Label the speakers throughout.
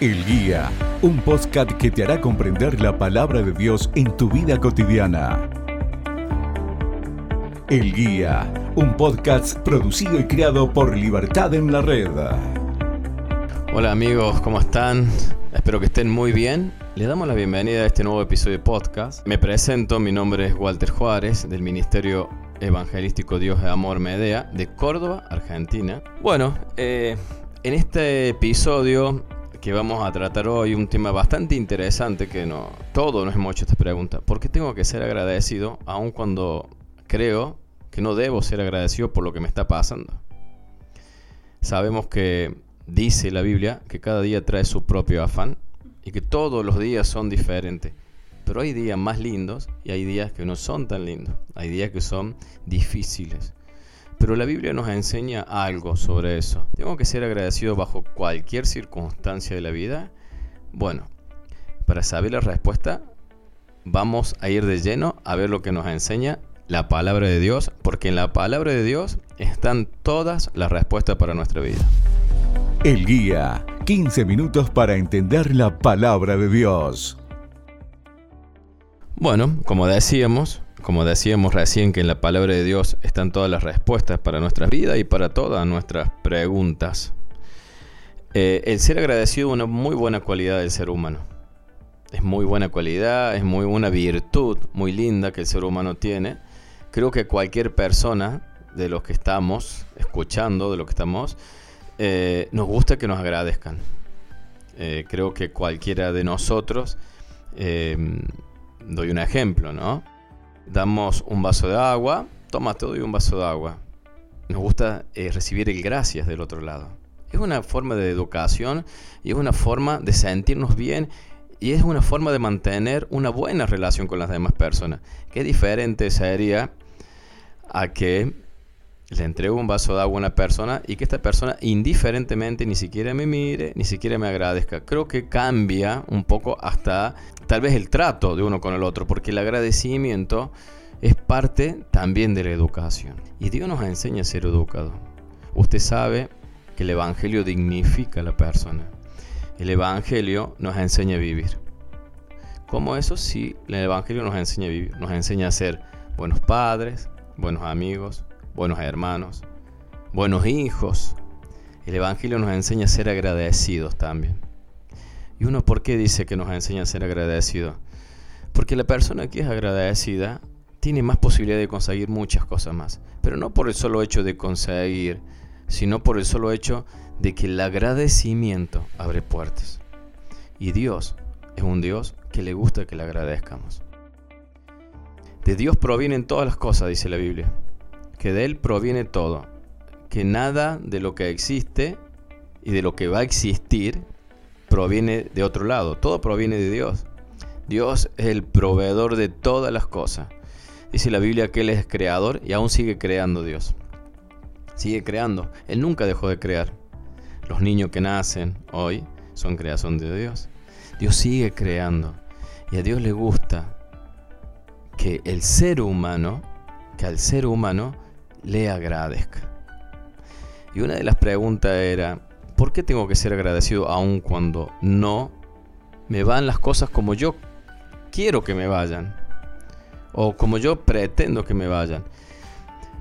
Speaker 1: El Guía, un podcast que te hará comprender la palabra de Dios en tu vida cotidiana. El Guía, un podcast producido y creado por Libertad en la Red.
Speaker 2: Hola amigos, ¿cómo están? Espero que estén muy bien. Les damos la bienvenida a este nuevo episodio de podcast. Me presento, mi nombre es Walter Juárez, del Ministerio Evangelístico Dios de Amor Medea, de Córdoba, Argentina. Bueno, eh, en este episodio que vamos a tratar hoy, un tema bastante interesante que no, todos nos hemos hecho esta pregunta. ¿Por qué tengo que ser agradecido aun cuando creo que no debo ser agradecido por lo que me está pasando? Sabemos que dice la Biblia que cada día trae su propio afán y que todos los días son diferentes. Pero hay días más lindos y hay días que no son tan lindos. Hay días que son difíciles. Pero la Biblia nos enseña algo sobre eso. ¿Tengo que ser agradecido bajo cualquier circunstancia de la vida? Bueno, para saber la respuesta, vamos a ir de lleno a ver lo que nos enseña la palabra de Dios, porque en la palabra de Dios están todas las respuestas para nuestra vida.
Speaker 1: El guía, 15 minutos para entender la palabra de Dios.
Speaker 2: Bueno, como decíamos, como decíamos recién que en la palabra de Dios están todas las respuestas para nuestra vida y para todas nuestras preguntas. Eh, el ser agradecido es una muy buena cualidad del ser humano. Es muy buena cualidad, es muy buena virtud, muy linda que el ser humano tiene. Creo que cualquier persona de los que estamos escuchando, de los que estamos, eh, nos gusta que nos agradezcan. Eh, creo que cualquiera de nosotros doy un ejemplo, ¿no? Damos un vaso de agua, toma, te doy un vaso de agua. Nos gusta eh, recibir el gracias del otro lado. Es una forma de educación y es una forma de sentirnos bien y es una forma de mantener una buena relación con las demás personas. Qué diferente sería a que le entrego un vaso de agua a una persona y que esta persona indiferentemente ni siquiera me mire, ni siquiera me agradezca. Creo que cambia un poco hasta tal vez el trato de uno con el otro, porque el agradecimiento es parte también de la educación. Y Dios nos enseña a ser educado. Usted sabe que el Evangelio dignifica a la persona. El Evangelio nos enseña a vivir. ¿Cómo eso? Sí, el Evangelio nos enseña a vivir. Nos enseña a ser buenos padres, buenos amigos, buenos hermanos, buenos hijos. El Evangelio nos enseña a ser agradecidos también. ¿Y uno por qué dice que nos enseña a ser agradecidos? Porque la persona que es agradecida tiene más posibilidad de conseguir muchas cosas más. Pero no por el solo hecho de conseguir, sino por el solo hecho de que el agradecimiento abre puertas. Y Dios es un Dios que le gusta que le agradezcamos. De Dios provienen todas las cosas, dice la Biblia que de Él proviene todo, que nada de lo que existe y de lo que va a existir proviene de otro lado, todo proviene de Dios. Dios es el proveedor de todas las cosas. Dice la Biblia que Él es creador y aún sigue creando Dios. Sigue creando. Él nunca dejó de crear. Los niños que nacen hoy son creación de Dios. Dios sigue creando. Y a Dios le gusta que el ser humano, que al ser humano le agradezca. Y una de las preguntas era, ¿por qué tengo que ser agradecido aun cuando no me van las cosas como yo quiero que me vayan? O como yo pretendo que me vayan.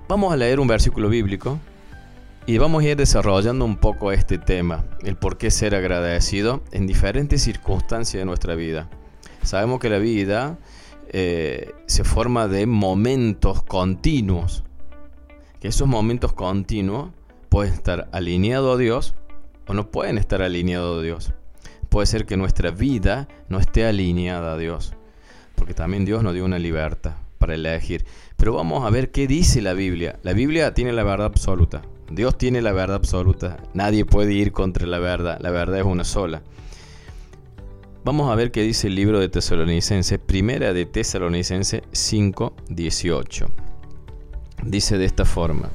Speaker 2: Vamos a leer un versículo bíblico y vamos a ir desarrollando un poco este tema, el por qué ser agradecido en diferentes circunstancias de nuestra vida. Sabemos que la vida eh, se forma de momentos continuos que esos momentos continuos pueden estar alineados a Dios o no pueden estar alineados a Dios. Puede ser que nuestra vida no esté alineada a Dios, porque también Dios nos dio una libertad para elegir. Pero vamos a ver qué dice la Biblia. La Biblia tiene la verdad absoluta. Dios tiene la verdad absoluta. Nadie puede ir contra la verdad. La verdad es una sola. Vamos a ver qué dice el libro de Tesalonicense, primera de Tesalonicense 5, 18 dice de esta forma,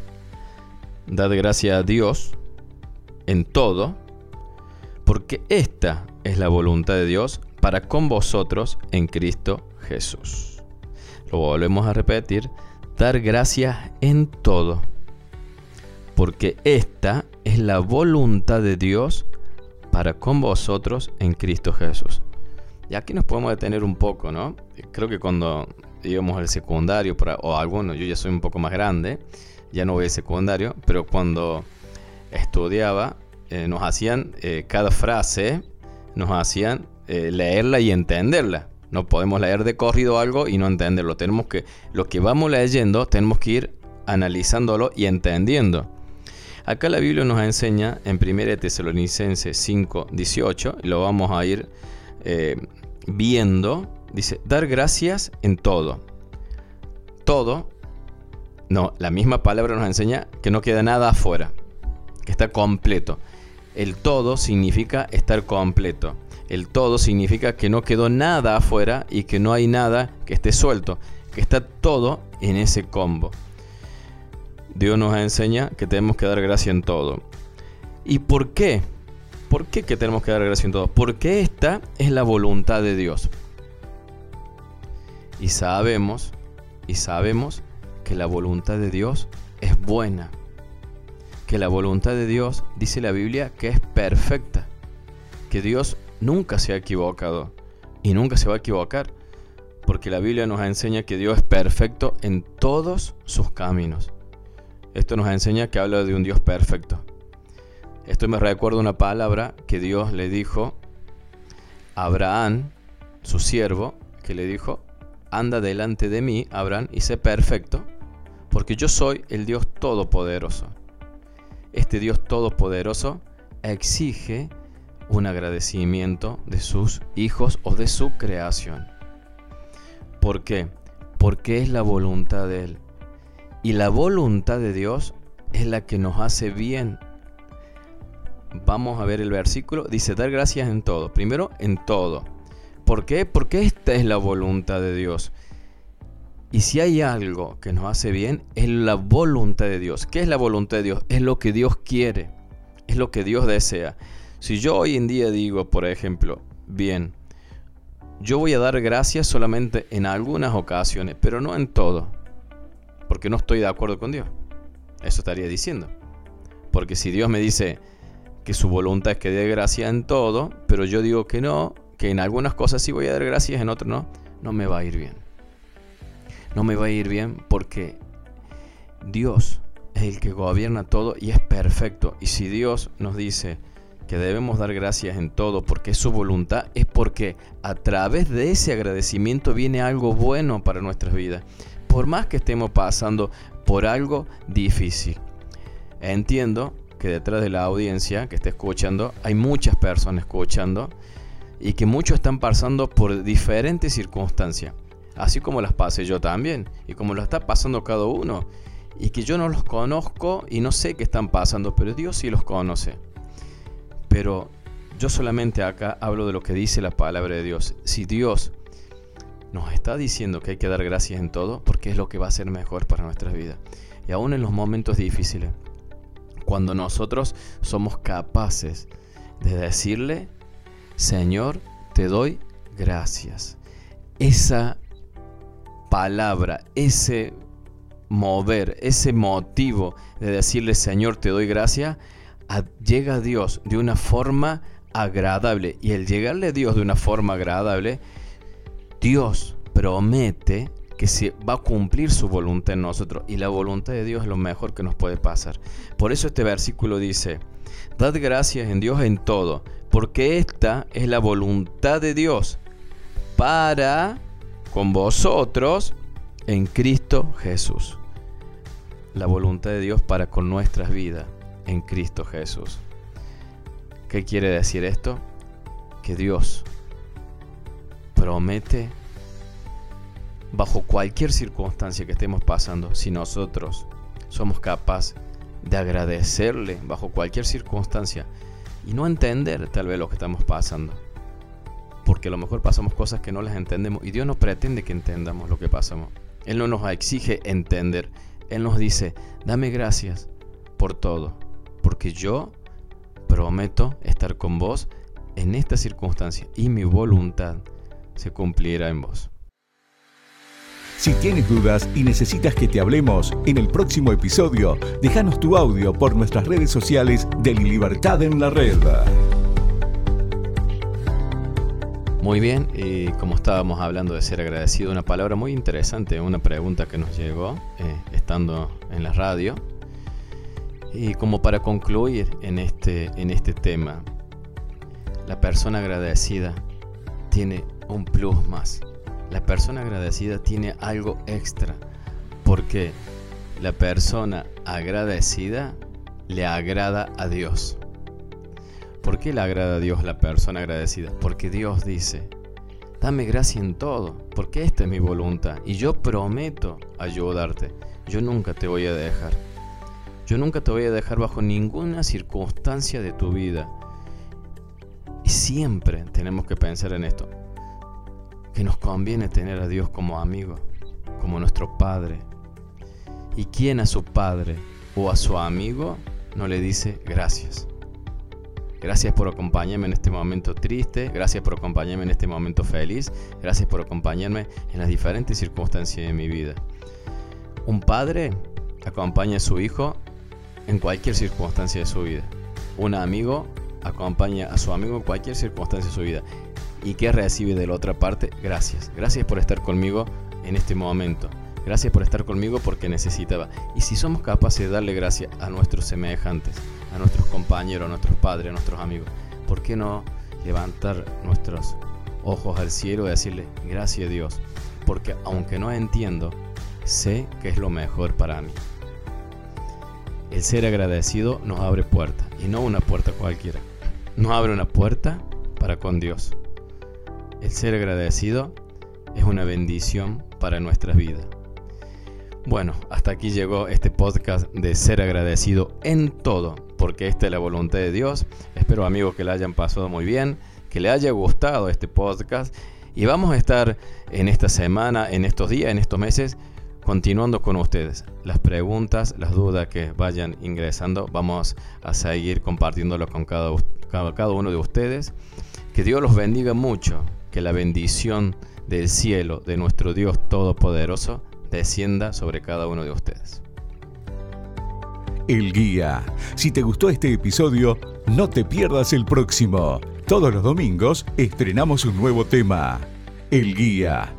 Speaker 2: Dad gracias a Dios en todo, porque esta es la voluntad de Dios para con vosotros en Cristo Jesús. Lo volvemos a repetir, dar gracias en todo, porque esta es la voluntad de Dios para con vosotros en Cristo Jesús. Y aquí nos podemos detener un poco, ¿no? Creo que cuando íbamos al secundario, o algunos, yo ya soy un poco más grande, ya no voy al secundario, pero cuando estudiaba, eh, nos hacían eh, cada frase, nos hacían eh, leerla y entenderla. No podemos leer de corrido algo y no entenderlo. Tenemos que, lo que vamos leyendo, tenemos que ir analizándolo y entendiendo. Acá la Biblia nos enseña en 1 Tesalonicenses 5, 18, y lo vamos a ir viendo. Dice, dar gracias en todo. Todo, no, la misma palabra nos enseña que no queda nada afuera que está completo. El todo significa estar completo. El todo significa que no quedó nada afuera y que no hay nada que esté suelto, que está todo en ese combo. Dios nos enseña que tenemos que dar gracia en todo. ¿Y por qué? ¿Por qué que tenemos que dar gracia en todo? Porque esta es la voluntad de Dios. Y sabemos, y sabemos que la voluntad de Dios es buena que la voluntad de Dios, dice la Biblia, que es perfecta, que Dios nunca se ha equivocado y nunca se va a equivocar, porque la Biblia nos enseña que Dios es perfecto en todos sus caminos. Esto nos enseña que habla de un Dios perfecto. Esto me recuerda una palabra que Dios le dijo a Abraham, su siervo, que le dijo, anda delante de mí, Abraham, y sé perfecto, porque yo soy el Dios todopoderoso este Dios todopoderoso exige un agradecimiento de sus hijos o de su creación. ¿Por qué? Porque es la voluntad de Él. Y la voluntad de Dios es la que nos hace bien. Vamos a ver el versículo. Dice, dar gracias en todo. Primero, en todo. ¿Por qué? Porque esta es la voluntad de Dios. Y si hay algo que nos hace bien, es la voluntad de Dios. ¿Qué es la voluntad de Dios? Es lo que Dios quiere, es lo que Dios desea. Si yo hoy en día digo, por ejemplo, bien, yo voy a dar gracias solamente en algunas ocasiones, pero no en todo, porque no estoy de acuerdo con Dios. Eso estaría diciendo. Porque si Dios me dice que su voluntad es que dé gracias en todo, pero yo digo que no, que en algunas cosas sí voy a dar gracias, en otras no, no me va a ir bien no me va a ir bien porque Dios es el que gobierna todo y es perfecto. Y si Dios nos dice que debemos dar gracias en todo porque es su voluntad, es porque a través de ese agradecimiento viene algo bueno para nuestras vidas. Por más que estemos pasando por algo difícil. Entiendo que detrás de la audiencia que está escuchando hay muchas personas escuchando y que muchos están pasando por diferentes circunstancias así como las pasé yo también, y como lo está pasando cada uno, y que yo no los conozco y no sé qué están pasando, pero Dios sí los conoce. Pero yo solamente acá hablo de lo que dice la palabra de Dios. Si Dios nos está diciendo que hay que dar gracias en todo, porque es lo que va a ser mejor para nuestras vidas. Y aún en los momentos difíciles, cuando nosotros somos capaces de decirle, Señor, te doy gracias. Esa palabra, ese mover, ese motivo de decirle Señor te doy gracia, llega a Dios de una forma agradable. Y el llegarle a Dios de una forma agradable, Dios promete que se va a cumplir su voluntad en nosotros. Y la voluntad de Dios es lo mejor que nos puede pasar. Por eso este versículo dice, dad gracias en Dios en todo, porque esta es la voluntad de Dios para con vosotros en Cristo Jesús. La voluntad de Dios para con nuestras vidas en Cristo Jesús. ¿Qué quiere decir esto? Que Dios promete, bajo cualquier circunstancia que estemos pasando, si nosotros somos capaces de agradecerle bajo cualquier circunstancia y no entender tal vez lo que estamos pasando, porque a lo mejor pasamos cosas que no las entendemos y Dios no pretende que entendamos lo que pasamos. Él no nos exige entender, Él nos dice, dame gracias por todo, porque yo prometo estar con vos en esta circunstancia y mi voluntad se cumplirá en vos.
Speaker 1: Si tienes dudas y necesitas que te hablemos en el próximo episodio, déjanos tu audio por nuestras redes sociales de Libertad en la Red.
Speaker 2: Muy bien, y como estábamos hablando de ser agradecido, una palabra muy interesante, una pregunta que nos llegó eh, estando en la radio. Y como para concluir en este, en este tema, la persona agradecida tiene un plus más. La persona agradecida tiene algo extra, porque la persona agradecida le agrada a Dios. ¿Por qué le agrada a Dios la persona agradecida? Porque Dios dice, dame gracia en todo, porque esta es mi voluntad y yo prometo ayudarte. Yo nunca te voy a dejar. Yo nunca te voy a dejar bajo ninguna circunstancia de tu vida. Y siempre tenemos que pensar en esto, que nos conviene tener a Dios como amigo, como nuestro Padre. ¿Y quién a su Padre o a su amigo no le dice gracias? Gracias por acompañarme en este momento triste, gracias por acompañarme en este momento feliz, gracias por acompañarme en las diferentes circunstancias de mi vida. Un padre acompaña a su hijo en cualquier circunstancia de su vida. Un amigo acompaña a su amigo en cualquier circunstancia de su vida. ¿Y qué recibe de la otra parte? Gracias. Gracias por estar conmigo en este momento. Gracias por estar conmigo porque necesitaba. Y si somos capaces de darle gracias a nuestros semejantes, a nuestros compañeros, a nuestros padres, a nuestros amigos, ¿por qué no levantar nuestros ojos al cielo y decirle gracias Dios? Porque aunque no entiendo, sé que es lo mejor para mí. El ser agradecido nos abre puertas, y no una puerta cualquiera. Nos abre una puerta para con Dios. El ser agradecido es una bendición para nuestras vidas. Bueno, hasta aquí llegó este podcast de ser agradecido en todo, porque esta es la voluntad de Dios. Espero amigos que le hayan pasado muy bien, que le haya gustado este podcast y vamos a estar en esta semana, en estos días, en estos meses, continuando con ustedes. Las preguntas, las dudas que vayan ingresando, vamos a seguir compartiéndolo con cada, cada uno de ustedes. Que Dios los bendiga mucho, que la bendición del cielo, de nuestro Dios Todopoderoso, descienda sobre cada uno de ustedes.
Speaker 1: El Guía. Si te gustó este episodio, no te pierdas el próximo. Todos los domingos estrenamos un nuevo tema. El Guía